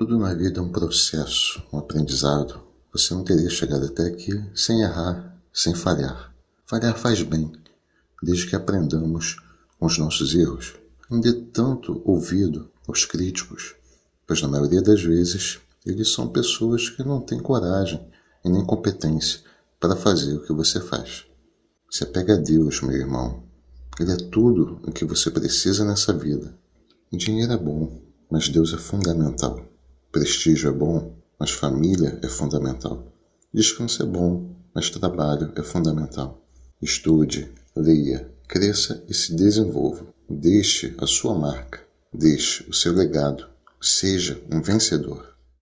Tudo na vida é um processo, um aprendizado. Você não teria chegado até aqui sem errar, sem falhar. Falhar faz bem, desde que aprendamos com os nossos erros. Não dê tanto ouvido aos críticos, pois na maioria das vezes eles são pessoas que não têm coragem e nem competência para fazer o que você faz. Se apega a Deus, meu irmão. Ele é tudo o que você precisa nessa vida. Dinheiro é bom, mas Deus é fundamental. Prestígio é bom, mas família é fundamental. Descanso é bom, mas trabalho é fundamental. Estude, leia, cresça e se desenvolva. Deixe a sua marca, deixe o seu legado. Seja um vencedor.